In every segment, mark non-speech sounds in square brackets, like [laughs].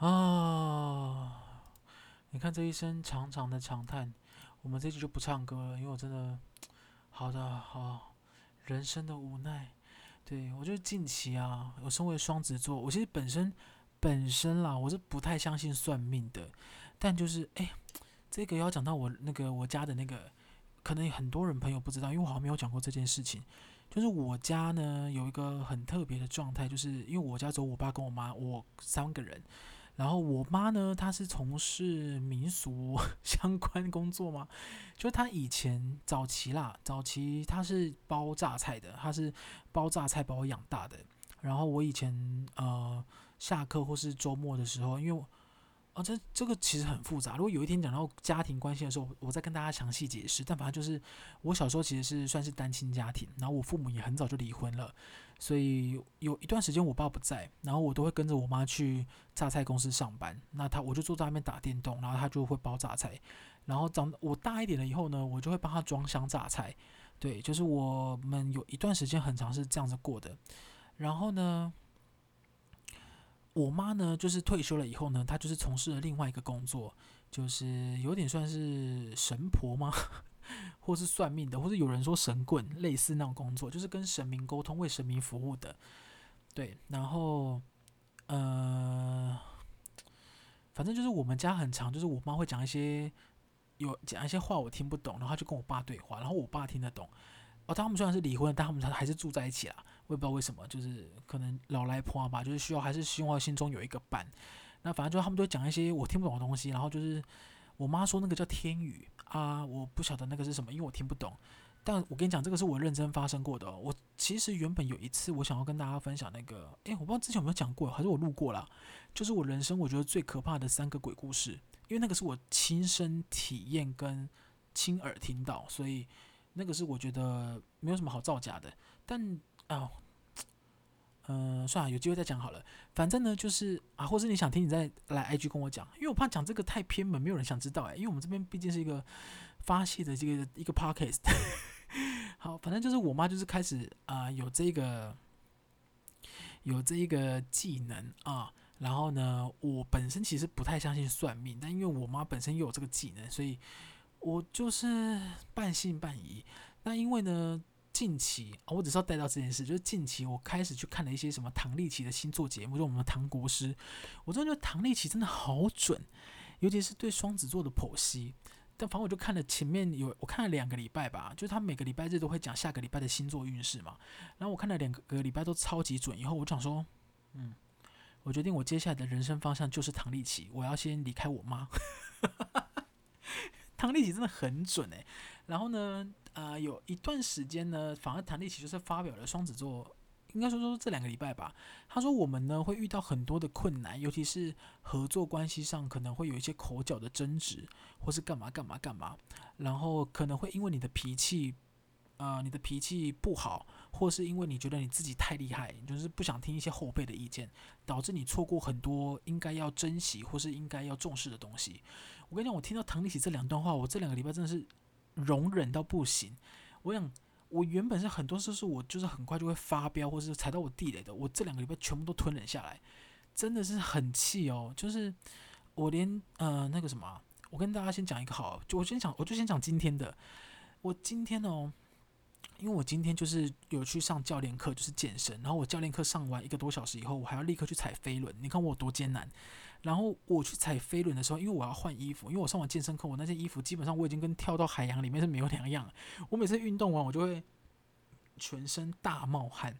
啊！你看这一声长长的长叹，我们这集就不唱歌了，因为我真的，好的，好，人生的无奈。对，我觉得近期啊，我身为双子座，我其实本身本身啦，我是不太相信算命的，但就是哎，这个要讲到我那个我家的那个，可能很多人朋友不知道，因为我好像没有讲过这件事情。就是我家呢有一个很特别的状态，就是因为我家只有我爸跟我妈，我三个人。然后我妈呢，她是从事民俗 [laughs] 相关工作嘛，就她以前早期啦，早期她是包榨菜的，她是包榨菜把我养大的。然后我以前呃下课或是周末的时候，因为这这个其实很复杂。如果有一天讲到家庭关系的时候，我再跟大家详细解释。但反正就是，我小时候其实是算是单亲家庭，然后我父母也很早就离婚了，所以有一段时间我爸不在，然后我都会跟着我妈去榨菜公司上班。那他我就坐在那边打电动，然后他就会包榨菜。然后长我大一点了以后呢，我就会帮他装箱榨菜。对，就是我们有一段时间很长是这样子过的。然后呢，我妈呢，就是退休了以后呢，她就是从事了另外一个工作，就是有点算是神婆吗？[laughs] 或是算命的，或是有人说神棍，类似那种工作，就是跟神明沟通、为神明服务的。对，然后呃，反正就是我们家很长，就是我妈会讲一些有讲一些话我听不懂，然后就跟我爸对话，然后我爸听得懂。哦，他们虽然是离婚，但他们还是住在一起啦。我也不知道为什么，就是可能老来婆吧，就是需要还是希望心中有一个伴。那反正就他们都讲一些我听不懂的东西，然后就是我妈说那个叫天语啊，我不晓得那个是什么，因为我听不懂。但我跟你讲，这个是我认真发生过的哦。我其实原本有一次我想要跟大家分享那个，诶，我不知道之前有没有讲过，还是我录过啦。就是我人生我觉得最可怕的三个鬼故事，因为那个是我亲身体验跟亲耳听到，所以。那个是我觉得没有什么好造假的，但哦，嗯、算了，有机会再讲好了。反正呢，就是啊，或是你想听，你再来 IG 跟我讲，因为我怕讲这个太偏门，没有人想知道哎。因为我们这边毕竟是一个发泄的这个一个 podcast。[laughs] 好，反正就是我妈就是开始啊、有这个有这一个技能啊，然后呢，我本身其实不太相信算命，但因为我妈本身又有这个技能，所以。我就是半信半疑，那因为呢，近期啊我只是要带到这件事，就是近期我开始去看了一些什么唐立奇的星座节目，就我们的唐国师，我真的觉得唐立奇真的好准，尤其是对双子座的剖析。但反正我就看了前面有，我看了两个礼拜吧，就是他每个礼拜日都会讲下个礼拜的星座运势嘛，然后我看了两个礼拜都超级准，以后我想说，嗯，我决定我接下来的人生方向就是唐立奇，我要先离开我妈。唐立淇真的很准诶，然后呢，呃，有一段时间呢，反而唐立淇就是发表了双子座，应该说说这两个礼拜吧。他说我们呢会遇到很多的困难，尤其是合作关系上可能会有一些口角的争执，或是干嘛干嘛干嘛，然后可能会因为你的脾气，呃，你的脾气不好，或是因为你觉得你自己太厉害，就是不想听一些后辈的意见，导致你错过很多应该要珍惜或是应该要重视的东西。我跟你讲，我听到唐立奇这两段话，我这两个礼拜真的是容忍到不行。我想，我原本是很多事是我就是很快就会发飙，或是踩到我地雷的，我这两个礼拜全部都吞忍下来，真的是很气哦。就是我连呃那个什么，我跟大家先讲一个好，就我先讲，我就先讲今天的。我今天哦，因为我今天就是有去上教练课，就是健身，然后我教练课上完一个多小时以后，我还要立刻去踩飞轮，你看我有多艰难。然后我去踩飞轮的时候，因为我要换衣服，因为我上完健身课，我那件衣服基本上我已经跟跳到海洋里面是没有两样。我每次运动完，我就会全身大冒汗，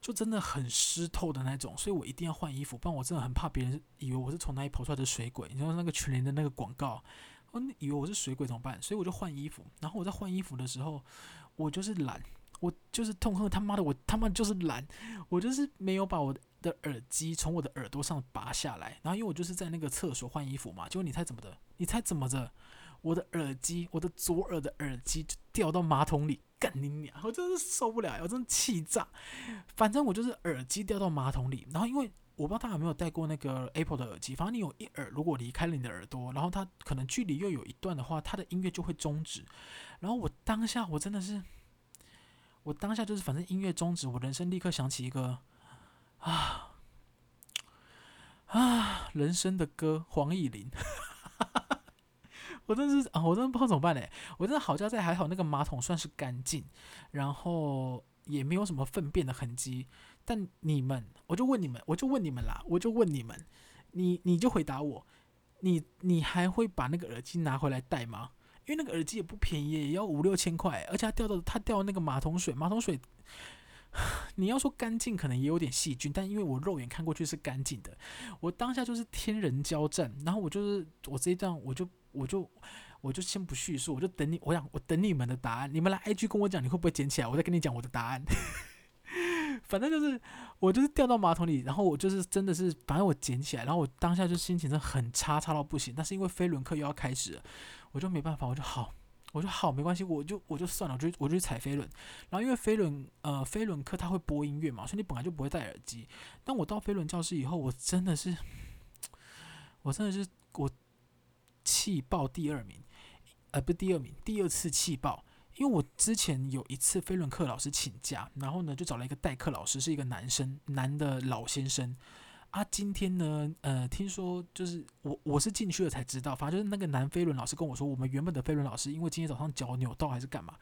就真的很湿透的那种，所以我一定要换衣服，不然我真的很怕别人以为我是从哪里跑出来的水鬼。你知道那个全联的那个广告，哦，以为我是水鬼怎么办？所以我就换衣服。然后我在换衣服的时候，我就是懒，我就是痛恨他妈的，我他妈就是懒，我就是没有把我的。耳机从我的耳朵上拔下来，然后因为我就是在那个厕所换衣服嘛，结果你猜怎么的？你猜怎么着？我的耳机，我的左耳的耳机就掉到马桶里，干你娘！我真是受不了，我真的气炸。反正我就是耳机掉到马桶里，然后因为我不知道大家有没有戴过那个 Apple 的耳机，反正你有一耳如果离开了你的耳朵，然后它可能距离又有一段的话，它的音乐就会终止。然后我当下我真的是，我当下就是反正音乐终止，我人生立刻想起一个。啊啊！人生的歌，黄以玲，[laughs] 我真是啊，我真的不知道怎么办嘞。我真的好家在还好，那个马桶算是干净，然后也没有什么粪便的痕迹。但你们，我就问你们，我就问你们啦，我就问你们，你你就回答我，你你还会把那个耳机拿回来戴吗？因为那个耳机也不便宜，也要五六千块，而且它掉的它掉那个马桶水，马桶水。[sighs] 你要说干净，可能也有点细菌，但因为我肉眼看过去是干净的，我当下就是天人交战，然后我就是我这一段我就我就我就先不叙述，我就等你，我想我等你们的答案，你们来 IG 跟我讲你会不会捡起来，我再跟你讲我的答案。反正就是我就是掉到马桶里，然后我就是真的是，反正我捡起来，然后我当下就心情真的很差，差到不行。但是因为飞轮课又要开始了，我就没办法，我就好。我说好，没关系，我就我就算了，我就我就去踩飞轮。然后因为飞轮呃飞轮课它会播音乐嘛，所以你本来就不会戴耳机。但我到飞轮教室以后，我真的是，我真的是我气爆第二名，呃不第二名，第二次气爆，因为我之前有一次飞轮课老师请假，然后呢就找了一个代课老师，是一个男生，男的老先生。啊，今天呢，呃，听说就是我我是进去了才知道，反正就是那个男飞轮老师跟我说，我们原本的飞轮老师因为今天早上脚扭到还是干嘛，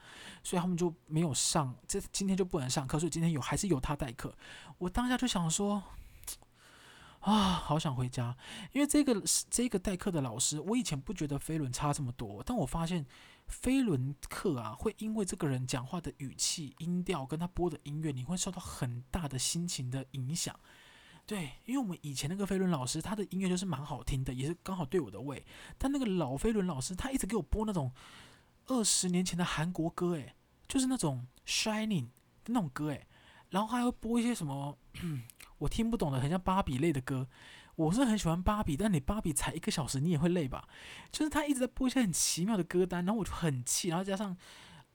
所以他们就没有上，这今天就不能上课，所以今天有还是由他代课。我当下就想说，啊，好想回家，因为这个这个代课的老师，我以前不觉得飞轮差这么多，但我发现飞轮课啊，会因为这个人讲话的语气、音调跟他播的音乐，你会受到很大的心情的影响。对，因为我们以前那个飞轮老师，他的音乐就是蛮好听的，也是刚好对我的胃。但那个老飞轮老师，他一直给我播那种二十年前的韩国歌，诶，就是那种 Shining 的那种歌，诶，然后还会播一些什么我听不懂的，很像芭比类的歌。我是很喜欢芭比，但你芭比才一个小时，你也会累吧？就是他一直在播一些很奇妙的歌单，然后我就很气。然后加上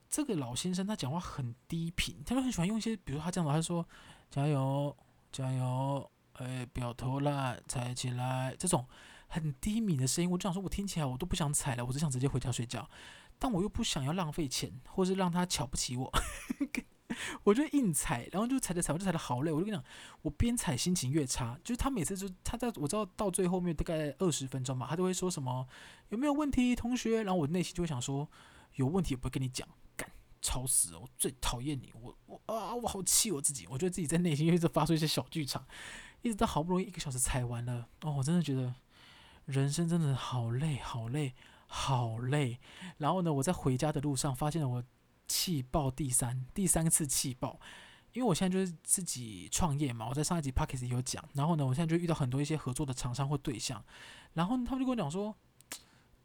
这个老先生，他讲话很低频，他就很喜欢用一些，比如他这样的，他说加油，加油。哎，不要偷懒，踩起来！这种很低迷的声音，我就想说，我听起来我都不想踩了，我只想直接回家睡觉。但我又不想要浪费钱，或是让他瞧不起我，[laughs] 我就硬踩，然后就踩着踩，我就踩得好累。我就跟你讲，我边踩心情越差。就是他每次就他在我知道到最后面大概二十分钟嘛，他都会说什么有没有问题，同学？然后我内心就会想说，有问题也不会跟你讲，干，吵死！我最讨厌你，我我啊，我好气我自己，我觉得自己在内心一直发出一些小剧场。一直到好不容易一个小时踩完了哦，我真的觉得人生真的好累，好累，好累。然后呢，我在回家的路上发现了我气爆第三第三次气爆，因为我现在就是自己创业嘛，我在上一集 Podcast 有讲。然后呢，我现在就遇到很多一些合作的厂商或对象，然后他们就跟我讲说。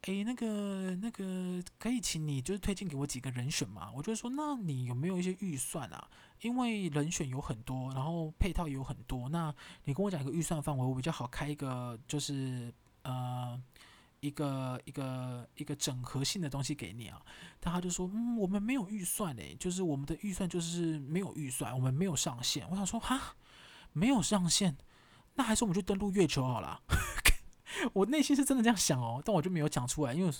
诶，那个那个，可以请你就是推荐给我几个人选嘛？我就说，那你有没有一些预算啊？因为人选有很多，然后配套也有很多。那你跟我讲一个预算范围，我比较好开一个，就是呃，一个一个一个整合性的东西给你啊。但他就说，嗯，我们没有预算嘞，就是我们的预算就是没有预算，我们没有上限。我想说，哈，没有上限，那还是我们去登陆月球好了。我内心是真的这样想哦，但我就没有讲出来，因为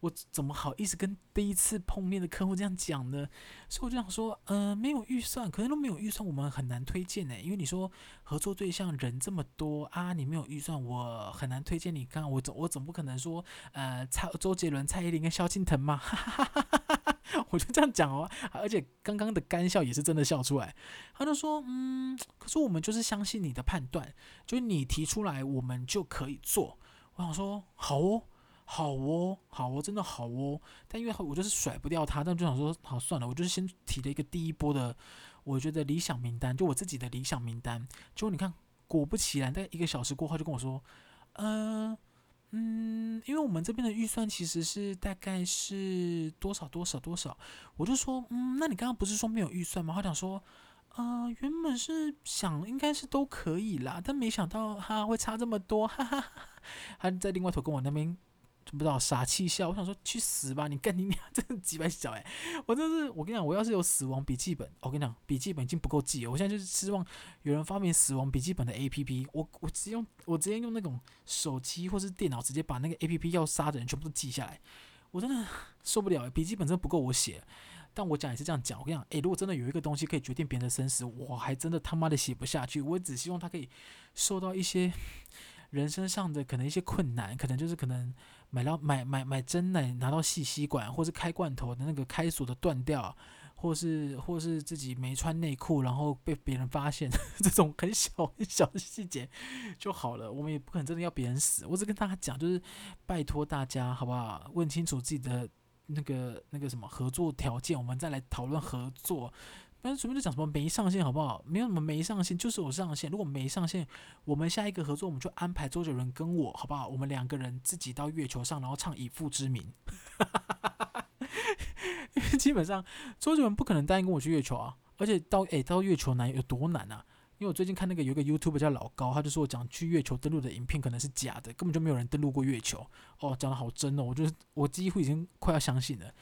我怎么好意思跟第一次碰面的客户这样讲呢？所以我就想说，嗯、呃，没有预算，可能都没有预算，我们很难推荐呢。因为你说合作对象人这么多啊，你没有预算，我很难推荐你。刚刚我总我总不可能说，呃，蔡周杰伦、蔡依林跟萧敬腾嘛，哈哈哈哈哈，[laughs] 我就这样讲哦。而且刚刚的干笑也是真的笑出来。他就说，嗯，可是我们就是相信你的判断，就你提出来，我们就可以做。我想说，好哦，好哦，好哦，真的好哦。但因为我就是甩不掉他，但就想说，好算了，我就是先提了一个第一波的，我觉得理想名单，就我自己的理想名单。结果你看，果不其然，在一个小时过后就跟我说，呃，嗯，因为我们这边的预算其实是大概是多少多少多少。我就说，嗯，那你刚刚不是说没有预算吗？他讲说。呃，原本是想应该是都可以啦，但没想到他会差这么多，哈哈哈。他在另外一头跟我那边不知道傻气笑，我想说去死吧，你干你娘，真的几百小哎！我真是，我跟你讲，我要是有死亡笔记本，我跟你讲，笔记本已经不够记了，我现在就是希望有人发明死亡笔记本的 APP，我我直接用我直接用那种手机或是电脑直接把那个 APP 要杀的人全部都记下来，我真的受不了，笔记本真的不够我写。但我讲也是这样讲，我跟你讲，诶，如果真的有一个东西可以决定别人的生死，我还真的他妈的写不下去。我只希望他可以受到一些人生上的可能一些困难，可能就是可能买到买买买真奶拿到细吸管，或是开罐头的那个开锁的断掉，或是或是自己没穿内裤，然后被别人发现，[laughs] 这种很小很小的细节就好了。我们也不可能真的要别人死，我只跟大家讲，就是拜托大家好不好？问清楚自己的那个那个什么合作条件，我们再来讨论合作。不然随便就讲什么没上线好不好？没有什么没上线，就是有上线。如果没上线，我们下一个合作我们就安排周杰伦跟我好不好？我们两个人自己到月球上，然后唱《以父之名》。[laughs] 因为基本上周杰伦不可能答应跟我去月球啊，而且到诶、到月球难有多难啊？因为我最近看那个有个 YouTube 叫老高，他就说我讲去月球登陆的影片可能是假的，根本就没有人登陆过月球。哦，讲的好真哦，我就是我几乎已经快要相信了。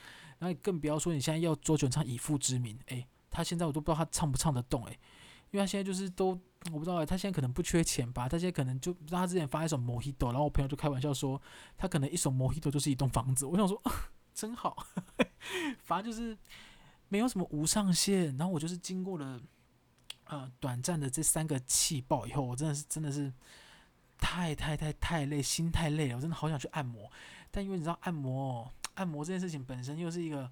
那更不要说你现在要周杰伦唱《以父之名》诶。他现在我都不知道他唱不唱得动诶，因为他现在就是都我不知道诶，他现在可能不缺钱吧？他现在可能就不知道他之前发一首《Mojito》，然后我朋友就开玩笑说，他可能一首《Mojito》就是一栋房子。我想说，[laughs] 真好，[laughs] 反正就是没有什么无上限。然后我就是经过了呃短暂的这三个气爆以后，我真的是真的是太太太太累，心太累了，我真的好想去按摩。但因为你知道按摩按摩这件事情本身又是一个。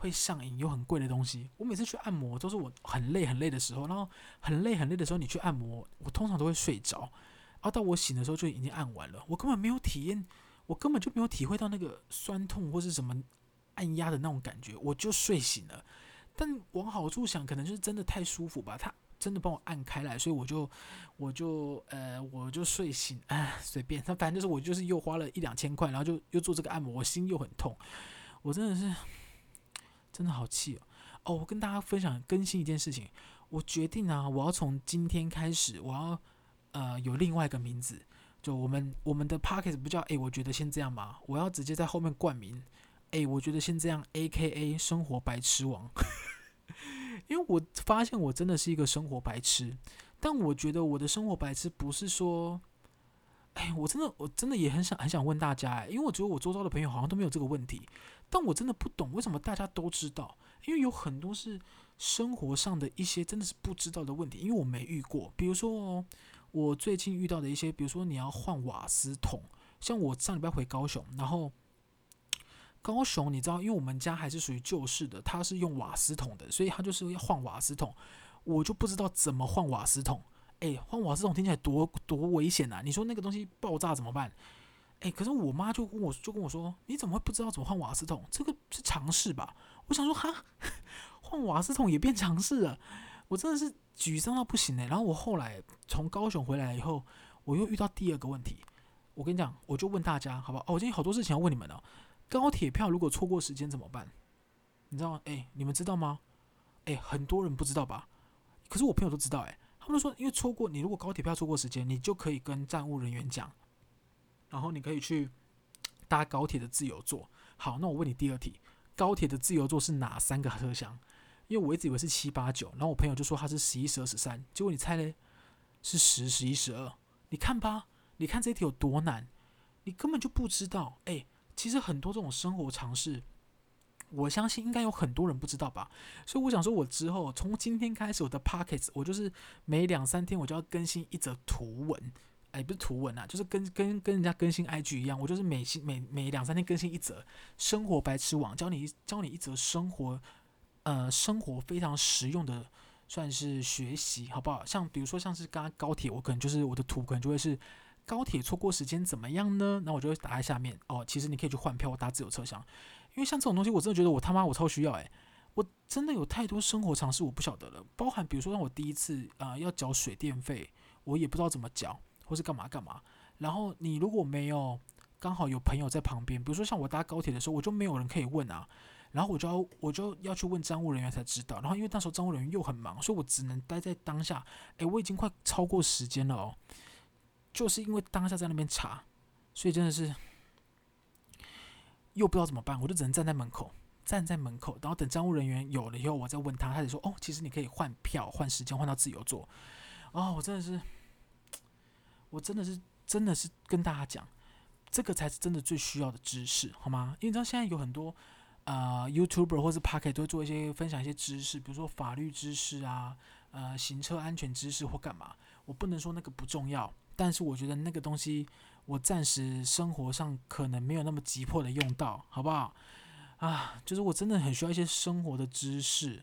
会上瘾又很贵的东西，我每次去按摩都是我很累很累的时候，然后很累很累的时候你去按摩，我通常都会睡着，然后到我醒的时候就已经按完了，我根本没有体验，我根本就没有体会到那个酸痛或是什么按压的那种感觉，我就睡醒了。但往好处想，可能就是真的太舒服吧，他真的帮我按开来，所以我就我就呃我就睡醒，哎随便，他反正就是我就是又花了一两千块，然后就又做这个按摩，我心又很痛，我真的是。真的好气哦！哦，我跟大家分享更新一件事情，我决定啊，我要从今天开始，我要呃有另外一个名字，就我们我们的 podcast 不叫哎，我觉得先这样吧，我要直接在后面冠名，哎，我觉得先这样，AKA 生活白痴王，[laughs] 因为我发现我真的是一个生活白痴，但我觉得我的生活白痴不是说。哎，我真的，我真的也很想很想问大家，哎，因为我觉得我周遭的朋友好像都没有这个问题，但我真的不懂为什么大家都知道，因为有很多是生活上的一些真的是不知道的问题，因为我没遇过。比如说，我最近遇到的一些，比如说你要换瓦斯桶，像我上礼拜回高雄，然后高雄你知道，因为我们家还是属于旧式的，它是用瓦斯桶的，所以它就是要换瓦斯桶，我就不知道怎么换瓦斯桶。哎，换瓦斯桶听起来多多危险啊！你说那个东西爆炸怎么办？哎，可是我妈就跟我就跟我说，你怎么会不知道怎么换瓦斯桶？这个是常识吧？我想说，哈，[laughs] 换瓦斯桶也变常识了，我真的是沮丧到不行哎。然后我后来从高雄回来以后，我又遇到第二个问题。我跟你讲，我就问大家，好不好？哦，我今天好多事情要问你们哦。高铁票如果错过时间怎么办？你知道吗？哎，你们知道吗？哎，很多人不知道吧？可是我朋友都知道哎。他们说，因为错过你，如果高铁票错过时间，你就可以跟站务人员讲，然后你可以去搭高铁的自由座。好，那我问你第二题，高铁的自由座是哪三个车厢？因为我一直以为是七八九，然后我朋友就说他是十一、十二、十三，结果你猜嘞，是十、十一、十二。你看吧，你看这题有多难，你根本就不知道。哎，其实很多这种生活常识。我相信应该有很多人不知道吧，所以我想说，我之后从今天开始，我的 pockets，我就是每两三天我就要更新一则图文，哎，不是图文啊，就是跟跟跟人家更新 IG 一样，我就是每新每每两三天更新一则生活白痴网，教你教你一则生活，呃，生活非常实用的，算是学习，好不好？像比如说像是刚刚高铁，我可能就是我的图可能就会是高铁错过时间怎么样呢？那我就会打在下面哦，其实你可以去换票，搭自由车厢。因为像这种东西，我真的觉得我他妈我超需要诶、我真的有太多生活常识我不晓得了，包含比如说让我第一次啊、要缴水电费，我也不知道怎么缴，或是干嘛干嘛。然后你如果没有刚好有朋友在旁边，比如说像我搭高铁的时候，我就没有人可以问啊，然后我就要我就要去问站务人员才知道。然后因为那时候站务人员又很忙，所以我只能待在当下。诶，我已经快超过时间了哦，就是因为当下在那边查，所以真的是。又不知道怎么办，我就只能站在门口，站在门口，然后等站务人员有了以后，我再问他，他就说：“哦，其实你可以换票、换时间、换到自由座。”哦，我真的是，我真的是，真的是跟大家讲，这个才是真的最需要的知识，好吗？因为你知道现在有很多呃 YouTuber 或是 Podcast 都会做一些分享一些知识，比如说法律知识啊，呃，行车安全知识或干嘛。我不能说那个不重要。但是我觉得那个东西我暂时生活上可能没有那么急迫的用到，好不好？啊，就是我真的很需要一些生活的知识，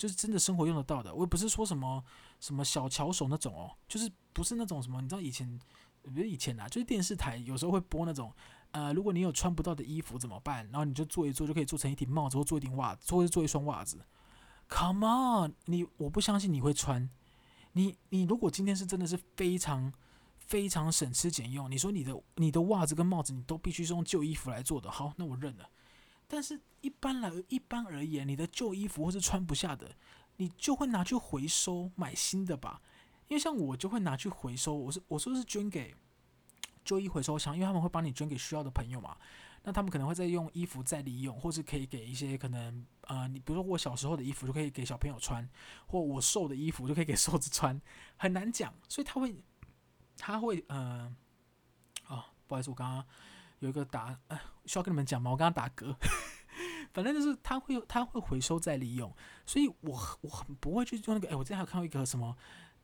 就是真的生活用得到的。我也不是说什么什么小巧手那种哦，就是不是那种什么，你知道以前，不是以前啊，就是电视台有时候会播那种，呃，如果你有穿不到的衣服怎么办？然后你就做一做就可以做成一顶帽子，或做一顶袜子，或者做一双袜子。Come on，你我不相信你会穿。你你如果今天是真的是非常非常省吃俭用，你说你的你的袜子跟帽子你都必须是用旧衣服来做的，好，那我认了。但是，一般来一般而言，你的旧衣服或是穿不下的，你就会拿去回收买新的吧。因为像我就会拿去回收，我是我说是捐给旧衣回收箱，因为他们会帮你捐给需要的朋友嘛。那他们可能会再用衣服再利用，或是可以给一些可能呃，你比如说我小时候的衣服就可以给小朋友穿，或我瘦的衣服就可以给瘦子穿，很难讲。所以他会他会呃，哦，不好意思，我刚刚。有一个打，哎，需要跟你们讲吗？我刚刚打嗝，[laughs] 反正就是它会，它会回收再利用，所以我我很不会去做那个。哎，我之前还有看到一个什么，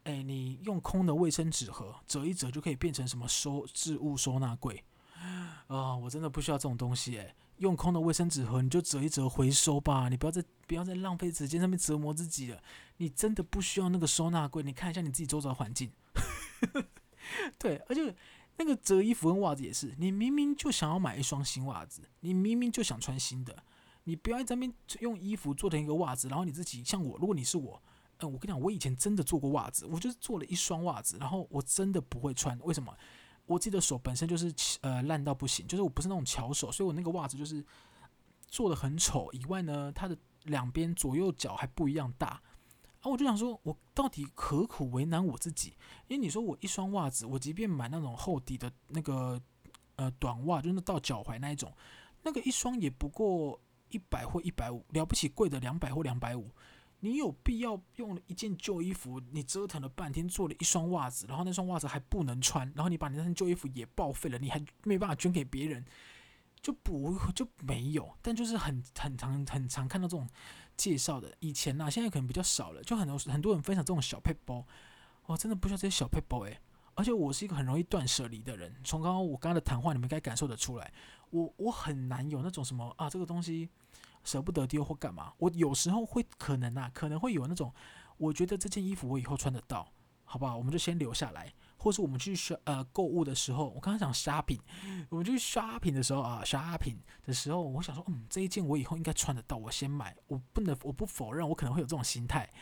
哎，你用空的卫生纸盒折一折就可以变成什么收置物收纳柜啊，哦！我真的不需要这种东西，哎，用空的卫生纸盒你就折一折回收吧，你不要再不要再浪费时间上面折磨自己了。你真的不需要那个收纳柜，你看一下你自己周遭环境，[laughs] 对，而且。那个折衣服跟袜子也是，你明明就想要买一双新袜子，你明明就想穿新的，你不要在那边用衣服做成一个袜子，然后你自己像我，如果你是我，嗯，我跟你讲，我以前真的做过袜子，我就是做了一双袜子，然后我真的不会穿，为什么？我自己的手本身就是呃烂到不行，就是我不是那种巧手，所以我那个袜子就是做的很丑，以外呢，它的两边左右脚还不一样大。我就想说，我到底何苦为难我自己？因为你说我一双袜子，我即便买那种厚底的那个呃短袜，就是到脚踝那一种，那个一双也不过一百或一百五，了不起贵的两百或两百五。你有必要用一件旧衣服，你折腾了半天做了一双袜子，然后那双袜子还不能穿，然后你把你那件旧衣服也报废了，你还没办法捐给别人，就不就没有。但就是很很常很常看到这种。介绍的以前呐、现在可能比较少了，就很多很多人分享这种小配包，我真的不需要这些小配包诶，而且我是一个很容易断舍离的人，从刚刚我刚刚的谈话，你们应该感受得出来，我我很难有那种什么啊，这个东西舍不得丢或干嘛，我有时候会可能啊，可能会有那种，我觉得这件衣服我以后穿得到，好不好？我们就先留下来。或是我们去刷呃购物的时候，我刚刚讲 shopping，我们去 shopping 的时候啊，shopping 的时候，我想说，嗯，这一件我以后应该穿得到，我先买。我不能，我不否认，我可能会有这种心态，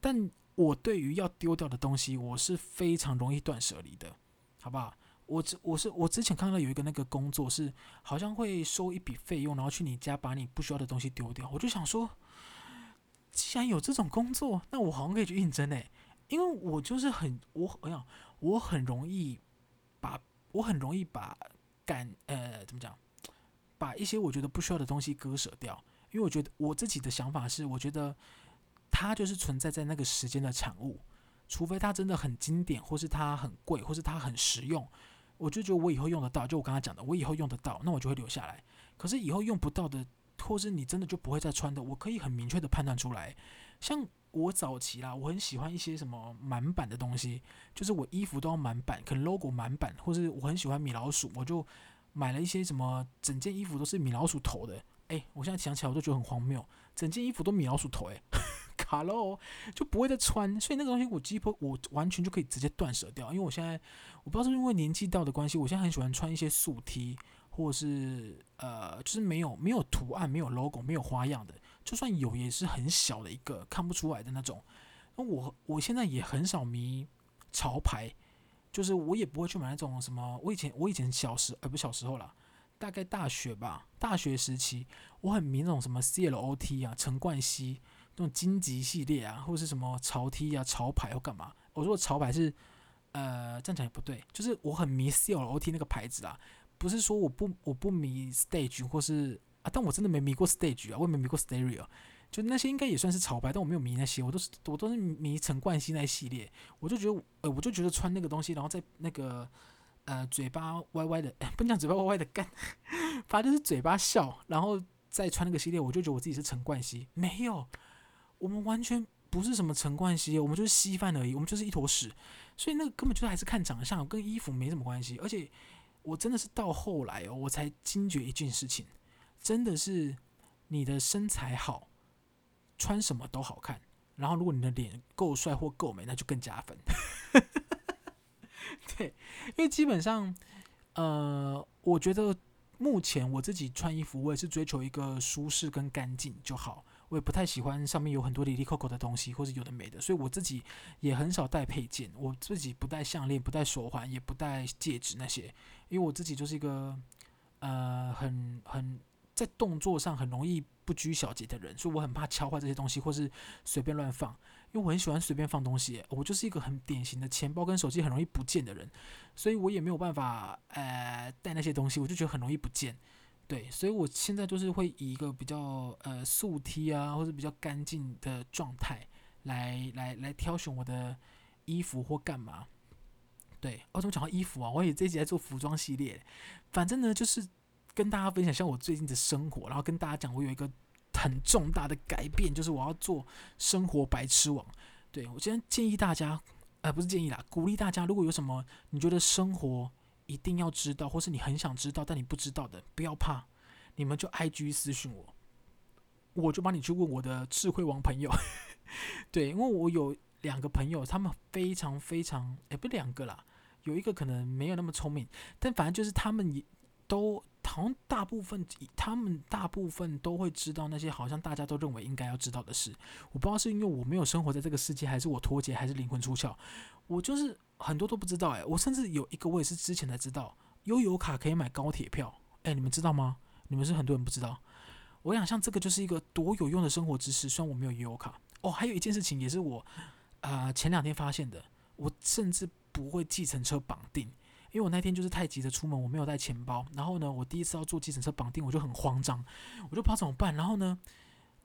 但我对于要丢掉的东西，我是非常容易断舍离的，好不好？我之我是我之前看到有一个那个工作是，好像会收一笔费用，然后去你家把你不需要的东西丢掉。我就想说，既然有这种工作，那我好像可以去应征诶，因为我就是很我我想。我很容易把，我很容易把感呃怎么讲，把一些我觉得不需要的东西割舍掉，因为我觉得我自己的想法是，我觉得它就是存在在那个时间的产物，除非它真的很经典，或是它很贵，或是它很实用，我就觉得我以后用得到，就我刚才讲的，我以后用得到，那我就会留下来。可是以后用不到的，或是你真的就不会再穿的，我可以很明确的判断出来，像。我早期啦，我很喜欢一些什么满版的东西，就是我衣服都要满版，可能 logo 满版，或是我很喜欢米老鼠，我就买了一些什么整件衣服都是米老鼠头的。哎，我现在想起来我都觉得很荒谬，整件衣服都米老鼠头，哎，卡喽，就不会再穿，所以那个东西我几乎我完全就可以直接断舍掉，因为我现在我不知道是因为年纪到的关系，我现在很喜欢穿一些素 T，或者是呃，就是没有没有图案、没有 logo、没有花样的。就算有，也是很小的一个，看不出来的那种。那我我现在也很少迷潮牌，就是我也不会去买那种什么。我以前我以前小时，呃，不小时候啦，大概大学吧，大学时期，我很迷那种什么 CLOT 啊、陈冠希那种金吉系列啊，或者是什么潮 T 啊、潮牌或干嘛。我说潮牌是，呃，这样讲也不对，就是我很迷 CLOT 那个牌子啊，不是说我不我不迷 Stage 或是。啊！但我真的没迷过 Stage 啊，我也没迷过 Stereo，就那些应该也算是潮牌，但我没有迷那些，我都是我都是迷陈冠希那系列。我就觉得，呃，我就觉得穿那个东西，然后在那个呃嘴巴歪歪的，[laughs] 不讲嘴巴歪歪的干，反正就是嘴巴笑，然后再穿那个系列，我就觉得我自己是陈冠希。没有，我们完全不是什么陈冠希，我们就是稀饭而已，我们就是一坨屎。所以那个根本就还是看长相，跟衣服没什么关系。而且我真的是到后来哦，我才惊觉一件事情，真的是你的身材好，穿什么都好看。然后如果你的脸够帅或够美，那就更加分。[laughs] 对，因为基本上，呃，我觉得目前我自己穿衣服，我也是追求一个舒适跟干净就好。我也不太喜欢上面有很多里里扣扣的东西，或是有的没的，所以我自己也很少戴配件。我自己不戴项链，不戴手环，也不戴戒指那些，因为我自己就是一个呃很很在动作上很容易不拘小节的人，所以我很怕敲坏这些东西，或是随便乱放。因为我很喜欢随便放东西，我就是一个很典型的钱包跟手机很容易不见的人，所以我也没有办法呃带那些东西，我就觉得很容易不见。对，所以我现在就是会以一个比较呃素 T 啊，或者比较干净的状态来来来挑选我的衣服或干嘛。对，我怎么讲到衣服啊？我也这一集在做服装系列，反正呢就是跟大家分享一下我最近的生活，然后跟大家讲我有一个很重大的改变，就是我要做生活白痴王。对，我今天建议大家，呃不是建议啦，鼓励大家，如果有什么你觉得生活。一定要知道，或是你很想知道但你不知道的，不要怕，你们就 IG 私讯我，我就帮你去问我的智慧王朋友。[laughs] 对，因为我有两个朋友，他们非常非常，也不两个啦，有一个可能没有那么聪明，但反正就是他们也都好像大部分，他们大部分都会知道那些好像大家都认为应该要知道的事。我不知道是因为我没有生活在这个世界，还是我脱节，还是灵魂出窍，我就是。很多都不知道哎，我甚至有一个我也是之前才知道，悠游卡可以买高铁票，哎，你们知道吗？你们是很多人不知道。我想像这个就是一个多有用的生活知识，虽然我没有悠游卡哦。还有一件事情也是我啊、前两天发现的，我甚至不会计程车绑定，因为我那天就是太急着出门，我没有带钱包。然后呢，我第一次要坐计程车绑定，我就很慌张，我就不知道怎么办。然后呢，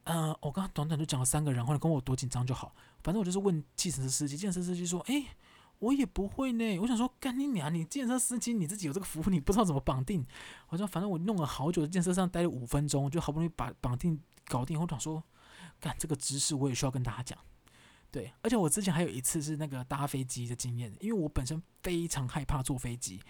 呃，我刚刚短短就讲了三个人，或者跟我多紧张就好，反正我就是问计程车司机，计程车司机说，哎。我也不会呢，我想说，干你娘！你计程车司机你自己有这个服务，你不知道怎么绑定？好像反正我弄了好久，在健身上待了五分钟，就好不容易把绑定搞定。我想说，干这个知识我也需要跟大家讲。对，而且我之前还有一次是那个搭飞机的经验，因为我本身非常害怕坐飞机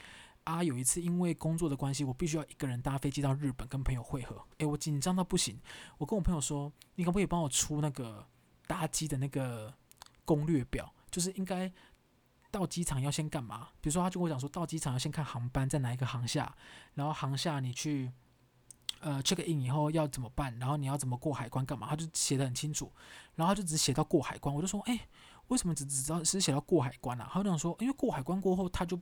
啊。有一次因为工作的关系，我必须要一个人搭飞机到日本跟朋友会合。诶，我紧张到不行。我跟我朋友说，你可不可以帮我出那个搭机的那个攻略表？就是应该。到机场要先干嘛？比如说，他就跟我讲说，到机场要先看航班在哪一个航厦，然后航厦你去呃 check in 以后要怎么办，然后你要怎么过海关干嘛？他就写得很清楚，然后他就只写到过海关。我就说，哎，为什么只只知道是写到过海关啊？他就讲说，因为过海关过后他就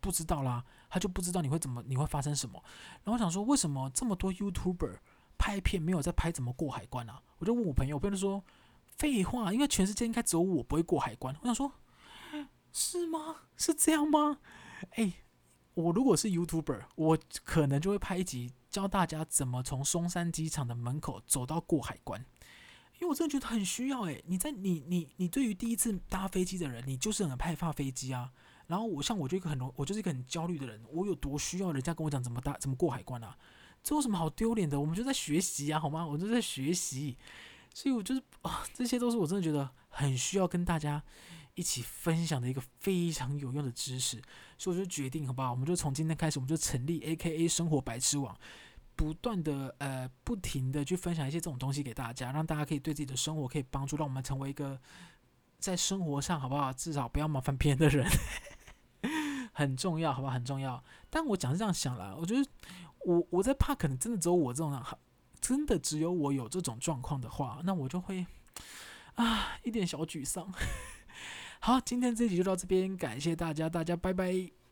不知道啦，他就不知道你会怎么，你会发生什么。然后我想说，为什么这么多 YouTuber 拍片没有在拍怎么过海关啊？我就问我朋友，朋友说，废话，因为全世界应该只有我不会过海关。我想说。是吗？是这样吗？哎，我如果是 YouTuber，我可能就会拍一集教大家怎么从松山机场的门口走到过海关，因为我真的觉得很需要。哎，你在你你你对于第一次搭飞机的人，你就是很害怕飞机啊。然后我像我就一个很容，我就是一个很焦虑的人，我有多需要人家跟我讲怎么搭怎么过海关啊？这有什么好丢脸的？我们就在学习啊，好吗？我就在学习，所以我就是啊，这些都是我真的觉得很需要跟大家。一起分享的一个非常有用的知识，所以我就决定，好不好？我们就从今天开始，我们就成立 AKA 生活白痴网，不断的呃，不停的去分享一些这种东西给大家，让大家可以对自己的生活可以帮助，让我们成为一个在生活上，好不好？至少不要麻烦别人的人，[laughs] 很重要，好不好？很重要。但我讲是这样想啦，我觉得我我在怕，可能真的只有我这种，真的只有我有这种状况的话，那我就会啊，一点小沮丧。[laughs] 好，今天这集就到这边，感谢大家，大家拜拜。